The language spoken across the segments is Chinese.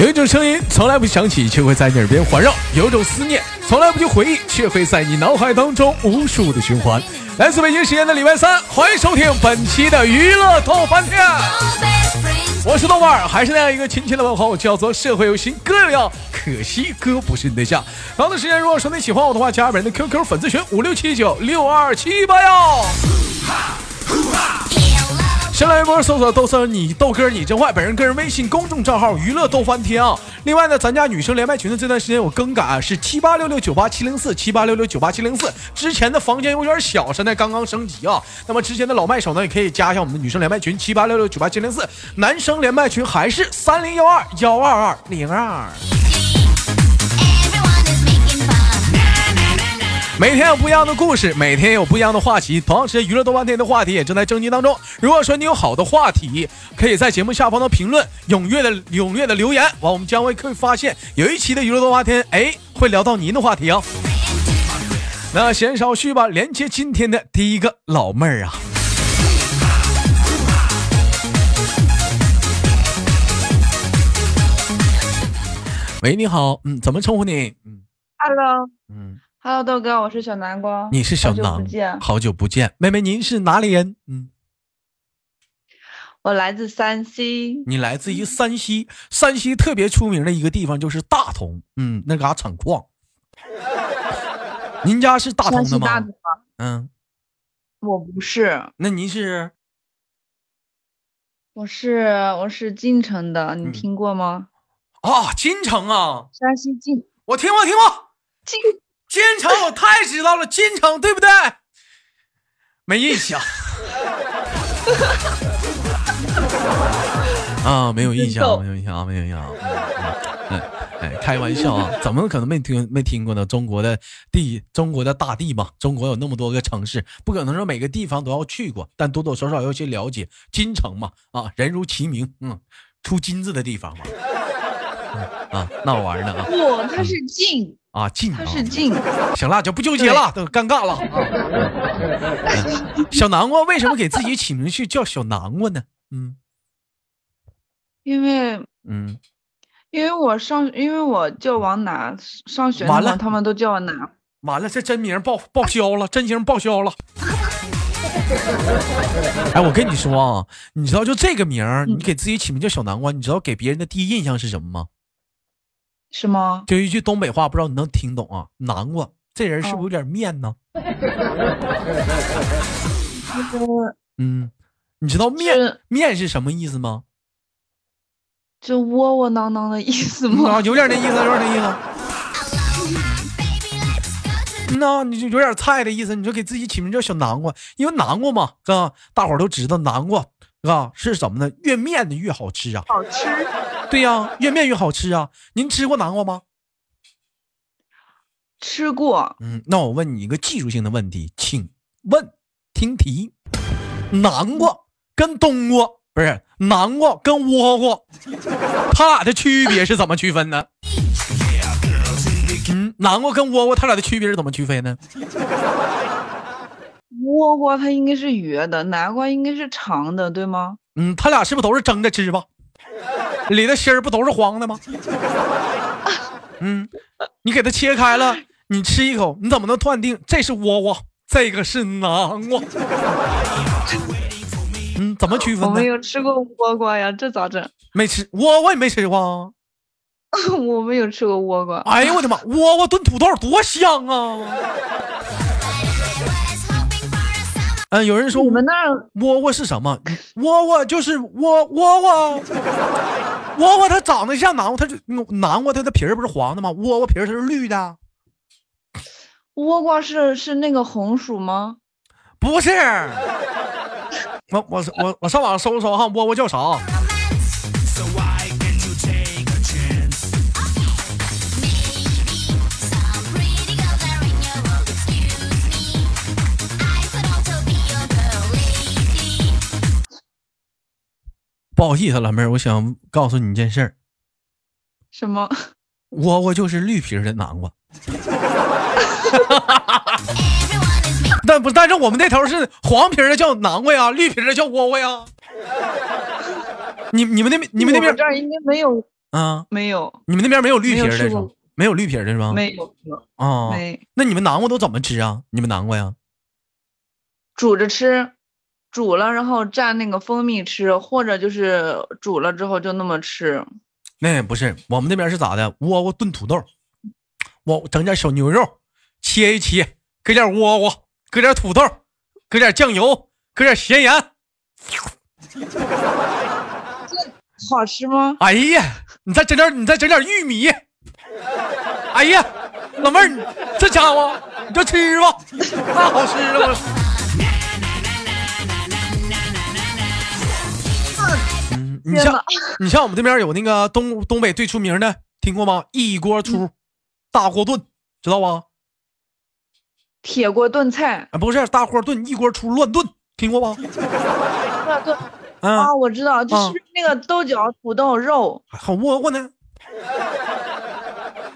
有一种声音从来不响起，却会在你耳边环绕；有一种思念从来不去回忆，却会在你脑海当中无数的循环。来自北京时间的礼拜三，欢迎收听本期的娱乐逗翻天。我是豆瓣儿，还是那样一个亲切的问候，叫做社会有型哥有样，可惜哥不是你对象。同样的时间，如果说你喜欢我的话，加本人的 QQ 粉丝群五六七九六二七八幺。先来一波搜索豆生你豆哥你真坏，本人个人微信公众账号娱乐逗翻天啊。另外呢，咱家女生连麦群的这段时间有更改啊，是七八六六九八七零四七八六六九八七零四。之前的房间有点小，现在刚刚升级啊。那么之前的老麦手呢，也可以加一下我们的女生连麦群七八六六九八七零四，男生连麦群还是三零幺二幺二二零二。每天有不一样的故事，每天有不一样的话题。同样时间，娱乐多半天的话题也正在征集当中。如果说你有好的话题，可以在节目下方的评论踊跃的踊跃的留言，完我们将会会发现有一期的娱乐多半天，哎，会聊到您的话题哦。那闲少叙吧，连接今天的第一个老妹儿啊。喂，你好，嗯，怎么称呼你？嗯，Hello，嗯。Hello，豆哥，我是小南瓜。你是小南，好久不见。好久不见，妹妹，您是哪里人？嗯，我来自山西。你来自于山西，山西特别出名的一个地方就是大同，嗯，那嘎产矿。您家是大同的吗？大同嗯，我不是。那您是？我是我是晋城的，你听过吗？啊，晋城啊，山西晋。我听过，听过。晋。金城，我太知道了，金城对不对？没印象。啊，没有印象，没有印象，没有印象。哎哎，开玩笑啊，怎么可能没听没听过呢？中国的地，中国的大地嘛，中国有那么多个城市，不可能说每个地方都要去过，但多多少少要去了解。金城嘛，啊，人如其名，嗯，出金子的地方嘛。啊，那我玩呢啊。不，它是晋。啊，近，他是近，行了，就不纠结了，都尴尬了。小南瓜为什么给自己起名去叫小南瓜呢？嗯，因为，嗯，因为我上，因为我叫王楠，上学完了，他们都叫我楠。完了，这真名报报销了，真名报销了。哎，我跟你说啊，你知道就这个名儿，你给自己起名叫小南瓜，你知道给别人的第一印象是什么吗？是吗？就一句东北话，不知道你能听懂啊？南瓜，这人是不是有点面呢？嗯，你知道面面是什么意思吗？就窝窝囊囊的意思吗？啊，有点那意思，有点那意思。那你就有点菜的意思，你就给自己起名叫小南瓜，因为南瓜嘛，哥，大伙儿都知道南瓜，啊，是什么呢？越面的越好吃啊，好吃。对呀，越面越好吃啊！您吃过南瓜吗？吃过。嗯，那我问你一个技术性的问题，请问，听题：南瓜跟冬瓜不是南瓜跟倭瓜，它俩的区别是怎么区分呢？嗯，南瓜跟倭瓜，它俩的区别是怎么区分呢？倭瓜它应该是圆的，南瓜应该是长的，对吗？嗯，它俩是不是都是蒸着吃吧？里的芯儿不都是黄的吗？嗯，你给它切开了，你吃一口，你怎么能断定这是倭瓜，这个是南瓜？嗯，怎么区分？我没有吃过倭瓜呀，这咋整？没吃倭瓜也没吃过。我没有吃过倭瓜。哎呦我的妈，倭瓜炖土豆多香啊！嗯，有人说你们那窝窝是什么？窝窝就是窝窝窝，窝窝它长得像南瓜，它就南瓜，它的皮儿不是黄的吗？窝窝皮儿它是绿的。窝瓜是是那个红薯吗？不是，我我我我上网搜搜哈，窝窝叫啥？不好意思，老妹儿，我想告诉你一件事儿。什么？窝窝就是绿皮的南瓜。但不，但是我们那头是黄皮的叫南瓜呀，绿皮的叫窝窝呀。你你们那边你们那边这儿应该没有啊，没有，你们那边没有绿皮的是吗没有绿皮的是吗？没有，啊，没那你们南瓜都怎么吃啊？你们南瓜呀？煮着吃，煮了然后蘸那个蜂蜜吃，或者就是煮了之后就那么吃。那不是，我们那边是咋的？窝窝炖土豆，我整点小牛肉，切一切，搁点窝窝，搁点土豆，搁点酱油，搁点咸盐。好吃吗？哎呀，你再整点，你再整点玉米。哎呀，老妹儿，这家伙，你就吃吧，太好吃了。你像你像我们这边有那个东东北最出名的，听过吗？一锅出，大锅炖，知道吧？铁锅炖菜，啊，不是大锅炖，一锅出乱炖，听过吧？对对嗯，啊，我知道，就啊是那个豆角、土豆、肉。还好窝窝呢。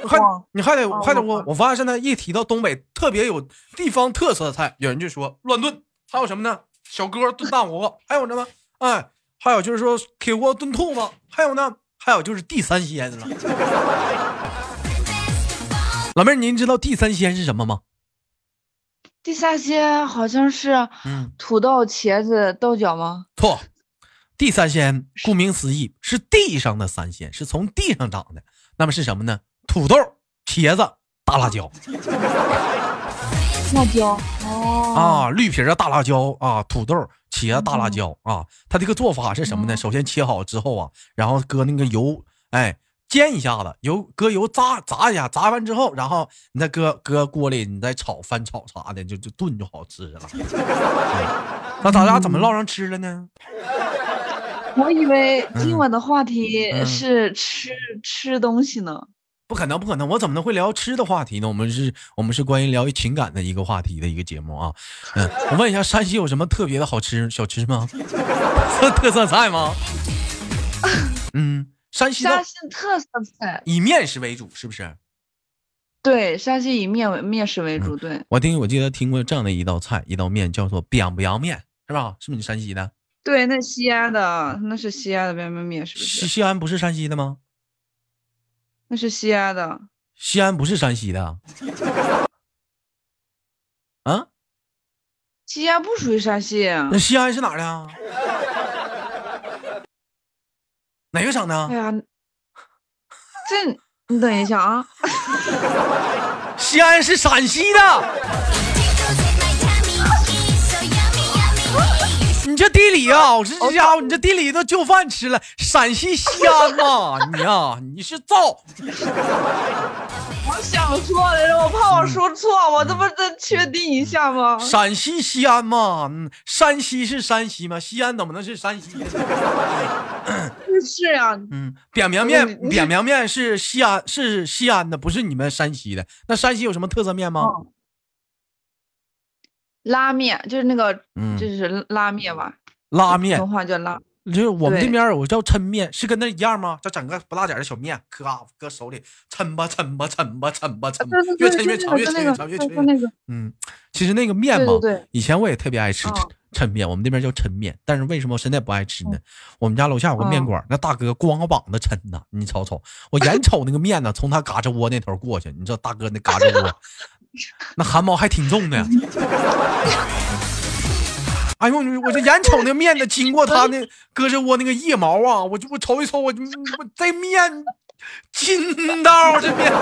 还你还得啊还得哇我我发现现在一提到东北特别有地方特色的菜，有人就说乱炖，还有什么呢？小锅炖大锅，还有什么？哎，还有就是说铁锅炖兔子，还有呢，还有就是地三鲜了。老妹儿，您知道地三鲜是什么吗？地三鲜好像是嗯，土豆、茄子、豆角吗？错，地三鲜顾名思义是地上的三鲜，是从地上长的。那么是什么呢？土豆、茄子、大辣椒辣椒。哦。啊，绿皮儿的大辣椒啊，土豆、茄子、大辣椒啊。它这个做法是什么呢？嗯首先切好之后啊，然后搁那个油，哎，煎一下子，油搁油炸炸一下，炸完之后，然后你再搁搁锅里，你再炒翻炒啥的，就就炖就好吃了。嗯 那咱俩怎么唠上吃了呢？我以为今晚的话题嗯是吃、吃东西呢。不可能，不可能！我怎么能会聊吃的话题呢？我们是，我们是关于聊情感的一个话题的一个节目啊。嗯，我问一下，山西有什么特别的好吃小吃吗？特色菜吗？嗯，山西的山西特色菜，以面食为主，是不是？对，山西以面为面食为嗯主，对我听我记得听过这样的一道菜，一道面叫做 biang biang 面，是吧？是不是你山西的？对，那西安的那是西安的面面面，是不西？西安不是山西的吗？那是西安的，西安不是山西的。啊？西安不属于山西。那西安是哪儿的啊？哪个省的啊哎？呀，这你等一下啊，西安是陕西的。你这地理啊，我这这家伙，你这地理都就饭吃了。陕西西安嘛，你呀、你是造。我想错了，我怕我说错，我这不是再确定一下吗？陕西西安嘛，嗯，山西是山西吗？西安怎么能是山西呢？是呀，嗯，扁面面，你扁面面是西安，是西安的，不是你们山西的。那山西有什么特色面吗？哦拉面就是那个，嗯就是拉面吧，拉面普通，话叫拉。就是我们这边有个叫抻面，是跟那一样吗？就整个不大点儿的小面，咔搁手里抻吧抻吧抻吧抻吧抻越抻越长，越抻越长，越抻越长。就那个，嗯，其实那个面嘛以前我也特别爱吃嗯抻抻面，我们那边叫抻面，但是为什么我现在不爱吃呢？我们家楼下有个面嗯馆，那大哥光个膀子抻呐，你瞅瞅，我眼瞅那个面呢，从他嘎吱窝那头过去，你知道大哥那嘎吱窝，那汗毛还挺重的。哎呦，我这眼瞅那面子，经过他那胳肢窝那个腋毛啊，我就我瞅一瞅，我我这面筋道这面。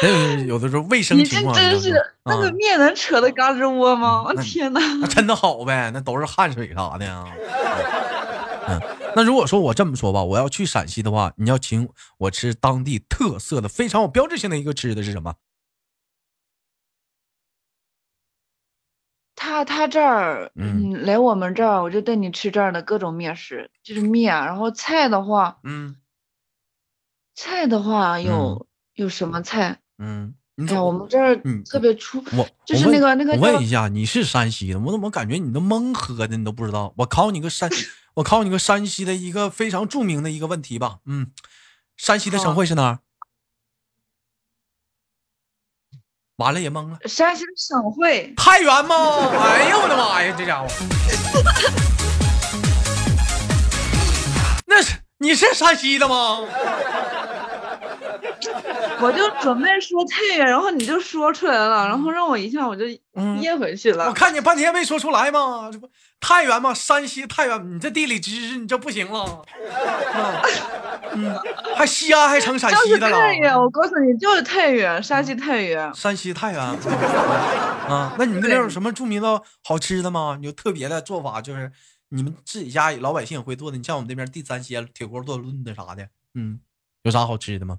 哎，有的时候卫生你这情况真就是那个啊面能扯到嘎吱窝吗？我那天哪！那真的好呗，那都是汗水啥的呀。嗯，那如果说我这么说吧，我要去陕西的话，你要请我吃当地特色的、非常有标志性的一个吃的是什么？他他这儿，嗯嗯，来我们这儿，我就带你吃这儿的各种面食，就是面。然后菜的话，嗯菜的话有有什么菜？嗯，你哎呀，怎么我们这儿嗯特别出，我就是那个那个我问一下，你是山西的，我怎么感觉你都蒙喝的，你都不知道？我考你个山，我考你个山西的一个非常著名的一个问题吧。嗯，山西的省会是哪儿？完了也懵了。山西的省会，太原吗？哎呦我的妈呀，这家伙！那是你是山西的吗？我就准备说太原，然后你就说出来了，然后让我一下我就噎回去了。我看你半天没说出来吗？这不太原吗？山西太原，你这地理知识你这不行了。嗯，还西安还成陕西的了。太原，我告诉你，就是太原，山西太原。山西太原。啊，那你们那边有什么著名的好吃的吗？有特别的做法，就是你们自己家老百姓会做的。你像我们这边地三鲜、铁锅炖炖的啥的，嗯，有啥好吃的吗？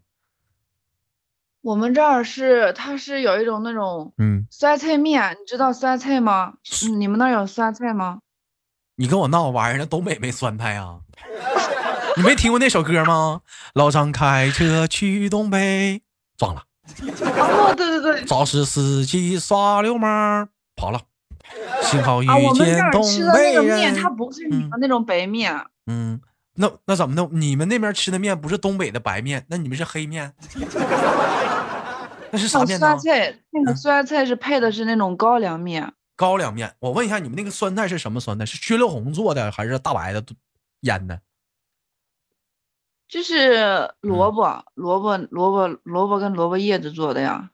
我们这儿是，它是有一种那种，嗯，酸菜面，你知道酸菜吗？你们那儿有酸菜吗？你跟我闹玩意儿呢？东北没酸菜啊？你没听过那首歌吗？老张开车去东北，撞了。哦，对对对。肇事司机耍流氓，跑了。幸好遇见东北人。面，它不是你们那种白面。嗯。那那怎么弄？你们那边吃的面不是东北的白面，那你们是黑面？那是啥面呢？酸菜，那个酸菜是配的是那种高粱面。高粱面，我问一下，你们那个酸菜是什么酸菜？是薛六红做的还是大白的腌的？就是萝卜，萝卜，萝卜，萝卜跟萝卜叶子做的呀。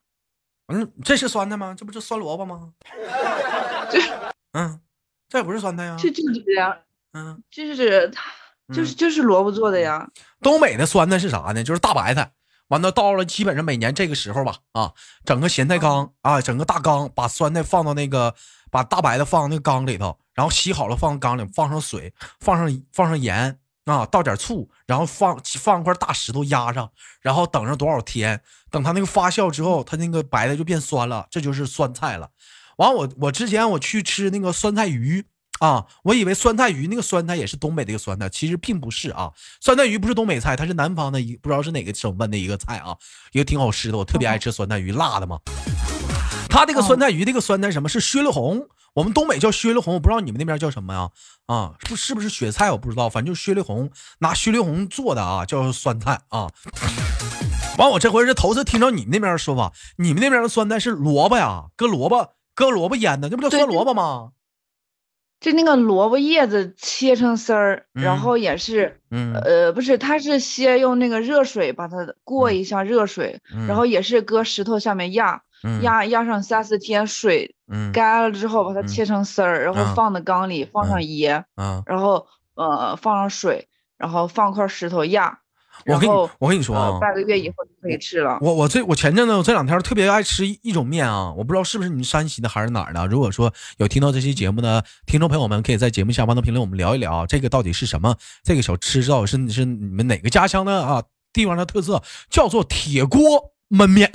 嗯，这是酸菜吗？这不是酸萝卜吗？这，嗯，这也不是酸菜呀。就就是这样。嗯，就是它。就是就是萝卜做的呀。东北的酸菜是啥呢？就是大白菜。完了到了基本上每年这个时候吧，啊，整个咸菜缸啊，整个大缸，把酸菜放到那个，把大白菜放到那个缸里头，然后洗好了放缸里，放上水，放上放上盐啊，倒点醋，然后放放块大石头压上，然后等上多少天，等它那个发酵之后，它那个白的就变酸了，这就是酸菜了。完我我之前我去吃那个酸菜鱼。啊，我以为酸菜鱼那个酸菜也是东北的一个酸菜，其实并不是啊。酸菜鱼不是东北菜，它是南方的一不知道是哪个省份的一个菜啊，一个挺好吃的，我特别爱吃酸菜鱼，辣的嘛。它这个酸菜鱼，这个酸菜什么是薛绿红？我们东北叫薛绿红，我不知道你们那边叫什么呀？啊，不是不是雪菜，我不知道，反正就是薛绿红，拿薛绿红做的啊，叫酸菜啊。完，我这回是头次听到你们那边的说法，你们那边的酸菜是萝卜呀，搁萝卜搁萝卜腌的，这不叫酸萝卜吗？就那个萝卜叶子切成丝儿，然后也是，呃，不是，它是先用那个热水把它过一下热水，然后也是搁石头下面压，压压上三四天，水干了之后把它切成丝儿，然后放在缸里，放上盐，然后呃放上水，然后放块石头压。我跟你我跟你说啊，半个月以后就可以吃了。我我这我前阵子我这两天特别爱吃一种面啊，我不知道是不是你们山西的还是哪儿的。如果说有听到这期节目的听众朋友们，可以在节目下方的评论我们聊一聊，这个到底是什么？这个小吃到底是是你们哪个家乡的啊地方的特色？叫做铁锅焖面。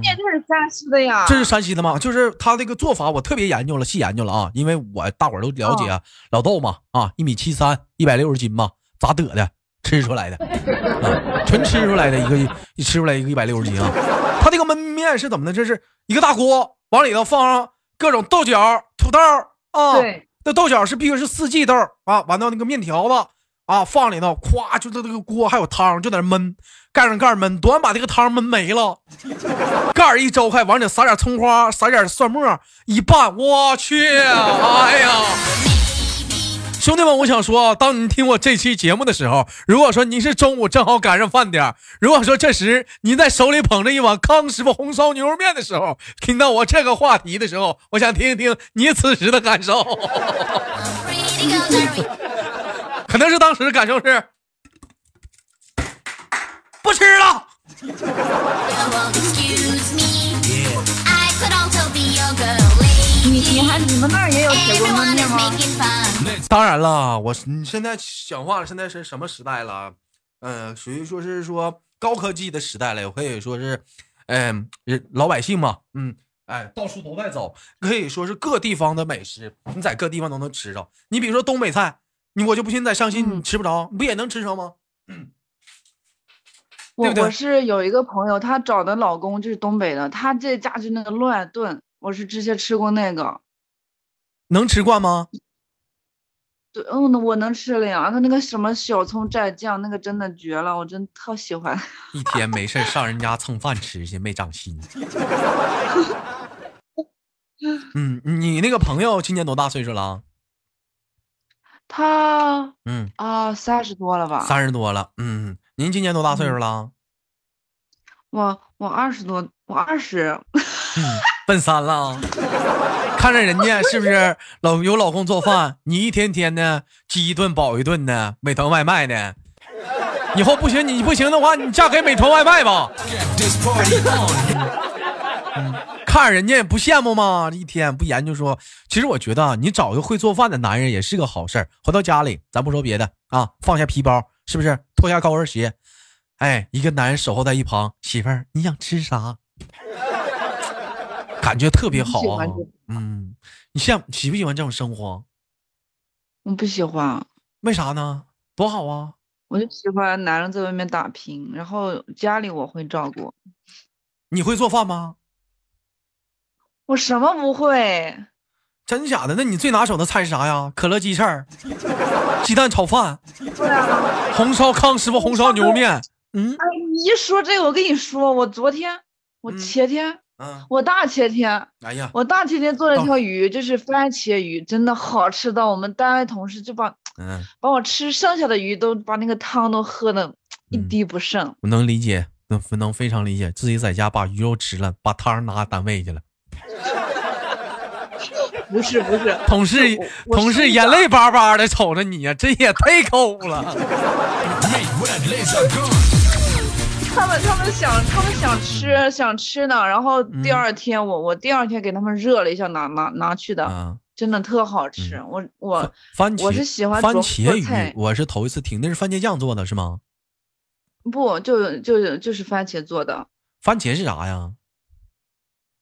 面这是山西的呀，这是山西的吗？就是他这个做法，我特别研究了，细研究了啊，因为我大伙儿都了解老豆嘛啊，一米七三，一百六十斤嘛，咋得的？吃出来的，啊，纯吃出来的一个，一吃出来一个一百六十斤啊。他这个焖面是怎么的？这是一个大锅，往里头放上各种豆角、土豆啊，对，这豆角是必须是四季豆啊，完到那个面条子。啊，放里头，咵，就这这个锅还有汤，就在那焖，盖上盖焖，端把这个汤焖没了，盖一周开，往里撒点葱花，撒点蒜末，一拌，我去，哎呀，兄弟们，我想说，当您听我这期节目的时候，如果说您是中午正好赶上饭点如果说这时您在手里捧着一碗康师傅红烧牛肉面的时候，听到我这个话题的时候，我想听一听你此时的感受。肯定是当时的感受是不吃了。你你还你们那儿也有铁锅焖面吗？当然了，我你现在讲话现在是什么时代了？嗯，属于说是说高科技的时代了，可以说是，嗯，老百姓嘛，嗯，哎，到处都在走，可以说是各地方的美食，你在各地方都能吃着。你比如说东北菜。你我就不信在上西你吃不着，不也能吃着吗？我我是有一个朋友，她找的老公就是东北的，他这家就那个乱炖，我是之前吃过那个，能吃惯吗？对，嗯，我能吃了呀。他那个什么小葱蘸酱，那个真的绝了，我真特喜欢。一天没事上人家蹭饭吃去，没长心。嗯，你那个朋友今年多大岁数了？他嗯啊，三十多了吧？三十多了，嗯，您今年多大岁数了？我我二十多，我二十。嗯，奔三了。看着人家是不是老有老公做饭，你一天天的饥一顿饱一顿的，美团外卖的。以后不行，你不行的话，你嫁给美团外卖吧。看人家不羡慕吗？一天不研究说，其实我觉得你找个会做饭的男人也是个好事儿。回到家里，咱不说别的啊，放下皮包，是不是脱下高跟鞋？哎，一个男人守候在一旁，媳妇儿，你想吃啥？感觉特别好啊。嗯，你羡喜不喜欢这种生活？我不喜欢。为啥呢？多好啊！我就喜欢男人在外面打拼，然后家里我会照顾。你会做饭吗？我什么不会？真假的？那你最拿手的菜是啥呀？可乐鸡翅、鸡蛋炒饭、红烧康师傅红烧牛肉面。嗯，哎，你一说这个，我跟你说，我昨天，我前天，嗯，我大前天，哎呀，我大前天做了一条鱼，就是番茄鱼，真的好吃到我们单位同事就把，嗯，把我吃剩下的鱼都把那个汤都喝的一滴不剩。我能理解，能能非常理解，自己在家把鱼肉吃了，把汤拿单位去了。不是不是，同事同事眼泪巴巴的瞅着你呀，这也太抠了。他们他们想他们想吃想吃呢，然后第二天我我第二天给他们热了一下拿拿拿去的，真的特好吃。我我番茄我是喜欢番茄鱼，我是头一次听，那是番茄酱做的是吗？不，就就就是番茄做的。番茄是啥呀？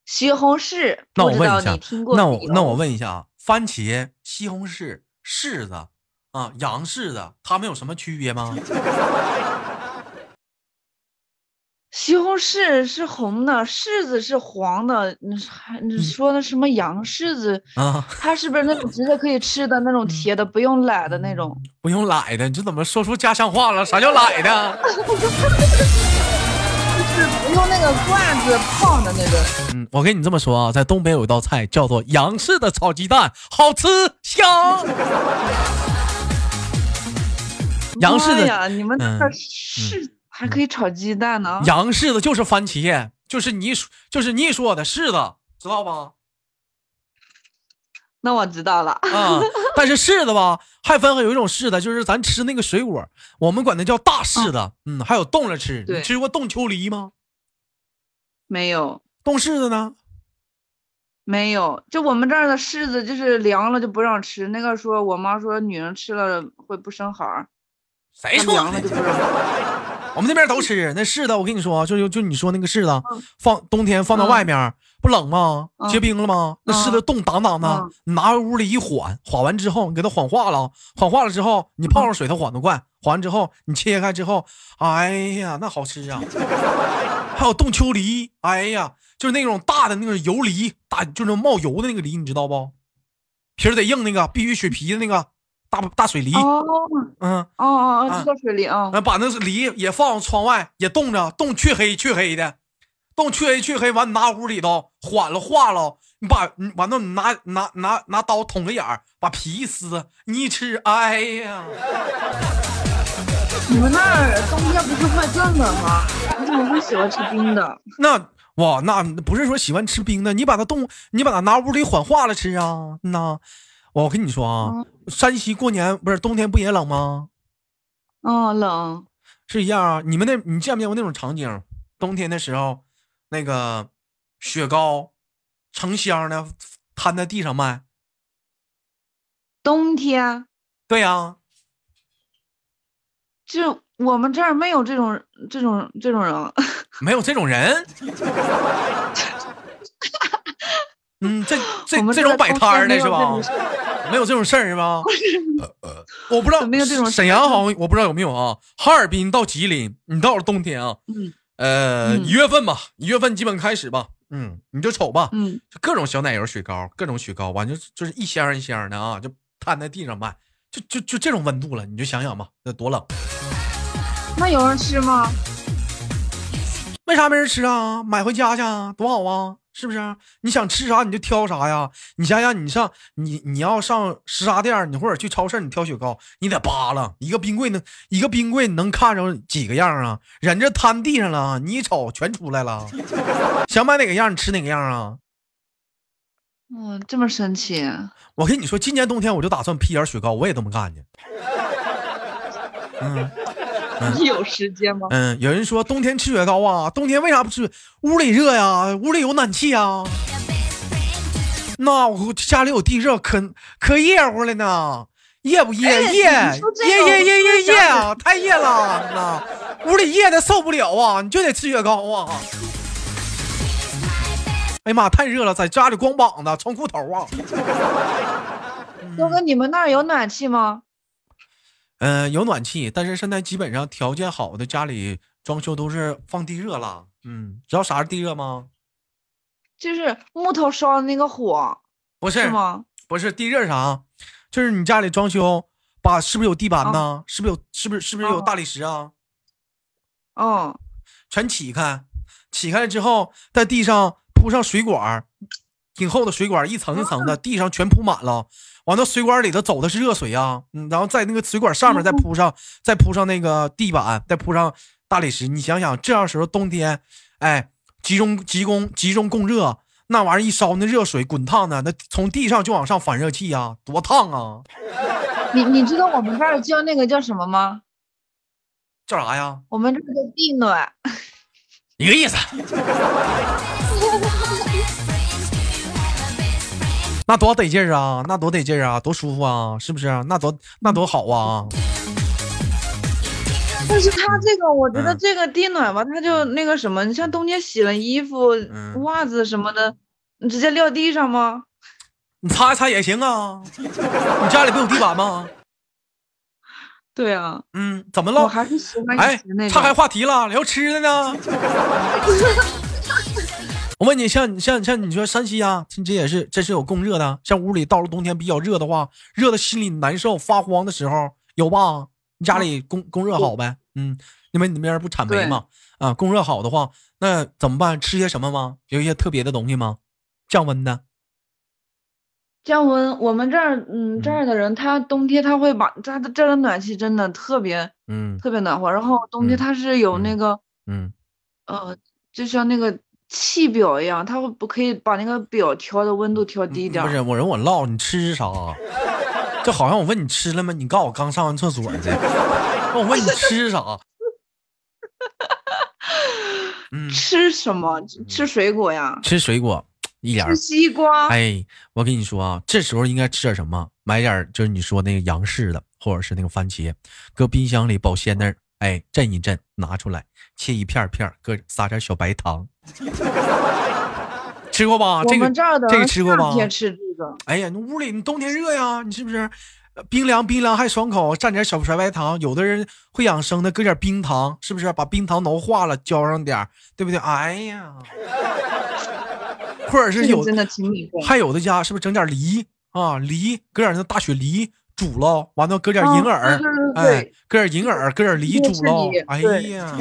西红柿，那我问一下，那我那我问一下啊，番茄、西红柿、柿子啊，洋柿子，它们有什么区别吗？西红柿是红的，柿子是黄的，你还你说的什么洋柿子啊？它是不是那种直接可以吃的那种铁的，不用奶的那种？不用奶的，你这怎么说出家乡话了？啥叫奶的？罐子泡的那个。嗯，我跟你这么说啊，在东北有一道菜叫做洋式的炒鸡蛋，好吃香。洋式的呀，你们那是还可以炒鸡蛋呢。洋式的就是番茄，就是你就是你说的柿子，知道吧？那我知道了啊。但是柿子吧，还分有一种柿子，就是咱吃那个水果，我们管它叫大柿子。嗯，还有冻着吃，你吃过冻秋梨吗？没有冻柿子呢，没有。就我们这儿的柿子，就是凉了就不让吃。那个说，我妈说女人吃了会不生孩儿。谁说？凉了就不让。我们那边都吃那柿子。我跟你说，就就就你说那个柿子，放冬天放到外面不冷吗？结冰了吗？那柿子冻当当的，你拿回屋里一缓，缓完之后你给它缓化了，缓化了之后你泡上水它缓得快，缓完之后你切开之后，哎呀，那好吃啊！还有冻秋梨，哎呀，就是那种大的那个油梨，大就是冒油的那个梨，你知道不？皮儿得硬，那个必须削皮的那个大大水梨。哦，嗯，哦哦哦，知道水梨啊。把那梨也放窗外，也冻着，冻黢黑黢黑的，冻黢黑黢黑。完，你拿屋里头缓了化了，你把你完了，你拿拿拿拿刀捅个眼儿，把皮一撕，你一吃，哎呀！你们那儿冬天不是会更冷吗？我怎么会喜欢吃冰的？那哇，那不是说喜欢吃冰的，你把它冻，你把它拿屋里缓化了吃啊。那我跟你说啊，山西过年不是冬天不也冷吗？哦，冷，是一样啊。你们那，你见没见过那种场景？冬天的时候，那个雪糕成箱的摊在地上卖。冬天？对呀。就我们这儿没有这种这种这种人，没有这种人。嗯，这这这种摆摊儿的是吧？没有这种事儿是吧？我不知道，没有这种。沈阳好像我不知道有没有啊？哈尔滨到吉林，你到了冬天啊，嗯，呃，一月份吧，一月份基本开始吧，嗯，你就瞅吧，嗯，各种小奶油雪糕，各种雪糕，完就就是一箱一箱的啊，就摊在地上卖，就就就这种温度了，你就想想吧，那多冷。那有人吃吗？为啥没人吃啊？买回家去啊，多好啊！是不是？你想吃啥你就挑啥呀？你想想，你上你你要上食杂店，你或者去超市，你挑雪糕，你得扒拉一个冰柜能一个冰柜能看着几个样啊？人这摊地上了，你一瞅全出来了。想买哪个样，你吃哪个样啊？嗯，这么神奇。我跟你说，今年冬天我就打算批点雪糕，我也这么干去。嗯。你 有时间吗？嗯，有人说冬天吃雪糕啊，冬天为啥不吃？屋里热呀，屋里有暖气啊。那我家里有地热，可可热乎了呢，热不热？热热热热热热啊，太热了，那屋里热的受不了啊，你就得吃雪糕啊。哎呀妈，太热了，在家里光膀子穿裤头啊。哥哥，你们那儿有暖气吗？嗯，有暖气，但是现在基本上条件好的家里装修都是放地热了。嗯，知道啥是地热吗？就是木头烧的那个火，不是吗？不是地热啥？就是你家里装修，把是不是有地板呢？是不是有？是不是是不是有大理石啊？嗯，全起开，起开了之后，在地上铺上水管，挺厚的水管，一层一层的，地上全铺满了。完那，水管里头走的是热水啊，嗯，然后在那个水管上面再铺上，再铺上那个地板，再铺上大理石。你想想，这样时候冬天，哎，集中集中集中供热，那玩意儿一烧，那热水滚烫的，那从地上就往上反热气啊，多烫啊！你你知道我们这儿叫那个叫什么吗？叫啥呀？我们这个叫地暖，一个意思。那多得劲儿啊！那多得劲儿啊！多舒服啊！是不是？那多那多好啊！但是它这个，我觉得这个地暖吧，它就那个什么，你像冬天洗了衣服、袜子什么的，你直接撂地上吗？你擦一擦也行啊！你家里不有地板吗？对啊。嗯，怎么了？我还是喜欢哎，岔开话题了，聊吃的呢。我问你，像像像你说山西啊，这也是真是有供热的。像屋里到了冬天比较热的话，热的心里难受发慌的时候有吧？你家里供供热好呗？嗯，因为你那边不产煤嘛？啊，供热好的话，那怎么办？吃些什么吗？有一些特别的东西吗？降温的？降温？我们这儿，嗯，这儿的人他冬天他会把他的这儿的暖气真的特别，嗯，特别暖和。然后冬天他是有那个，嗯，呃，就像那个。气表一样，它会不可以把那个表调的温度调低点？不是，我人我唠，你吃啥？就好像我问你吃了吗？你告诉我刚上完厕所去。我问你吃啥？嗯，吃什么？吃水果呀？吃水果，一点。吃西瓜。哎，我跟你说啊，这时候应该吃点什么？买点就是你说那个洋式的，或者是那个番茄，搁冰箱里保鲜那儿，哎，震一震，拿出来切一片片，搁撒点小白糖。吃过吧？这个这个吃过吧？天吃这个。哎呀，你屋里你冬天热呀，你是不是？冰凉冰凉还爽口，蘸点小白糖。有的人会养生的，搁点冰糖，是不是？把冰糖挠化了，浇上点，对不对？哎呀，或者是有的还有的家是不是整点梨啊？梨搁点那大雪梨煮了，完了搁点银耳，哎，搁点银耳，搁点梨煮了。哎呀。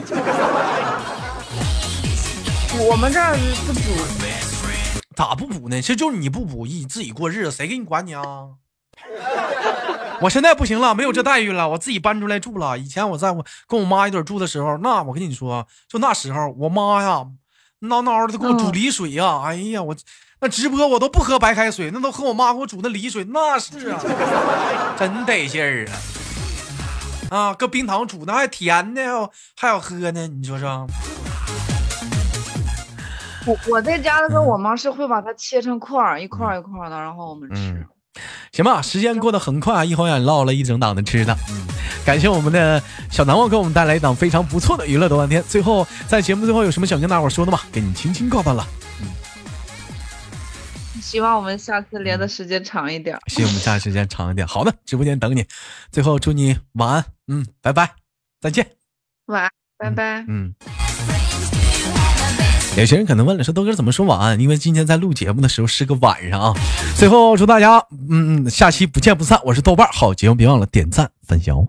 我们这儿不补，咋不补呢？这就是你不补，你自己过日子，谁给你管你啊？我现在不行了，没有这待遇了，我自己搬出来住了。以前我在我跟我妈一起住的时候，那我跟你说，就那时候，我妈呀，孬孬的给我煮梨水呀，哎呀，我那直播我都不喝白开水，那都喝我妈给我煮的梨水，那是啊，真得劲儿啊！啊，搁冰糖煮的还甜呢，还好喝呢，你说说。我我在家的时候，我妈是会把它切成块儿，一块儿一块儿的，然后我们吃。行吧，时间过得很快，一晃眼唠了一整档的吃的。感谢我们的小难忘给我们带来一档非常不错的娱乐多半天。最后，在节目最后有什么想跟大伙说的吗？给你轻轻告白了。希望我们下次连的时间长一点。希望我们下次时间长一点。好的，直播间等你。最后祝你晚安，嗯，拜拜，再见。晚安，拜拜，嗯。有些人可能问了，说豆哥怎么说晚安？因为今天在录节目的时候是个晚上啊。最后祝大家，嗯嗯，下期不见不散。我是豆瓣，好节目别忘了点赞分享哦。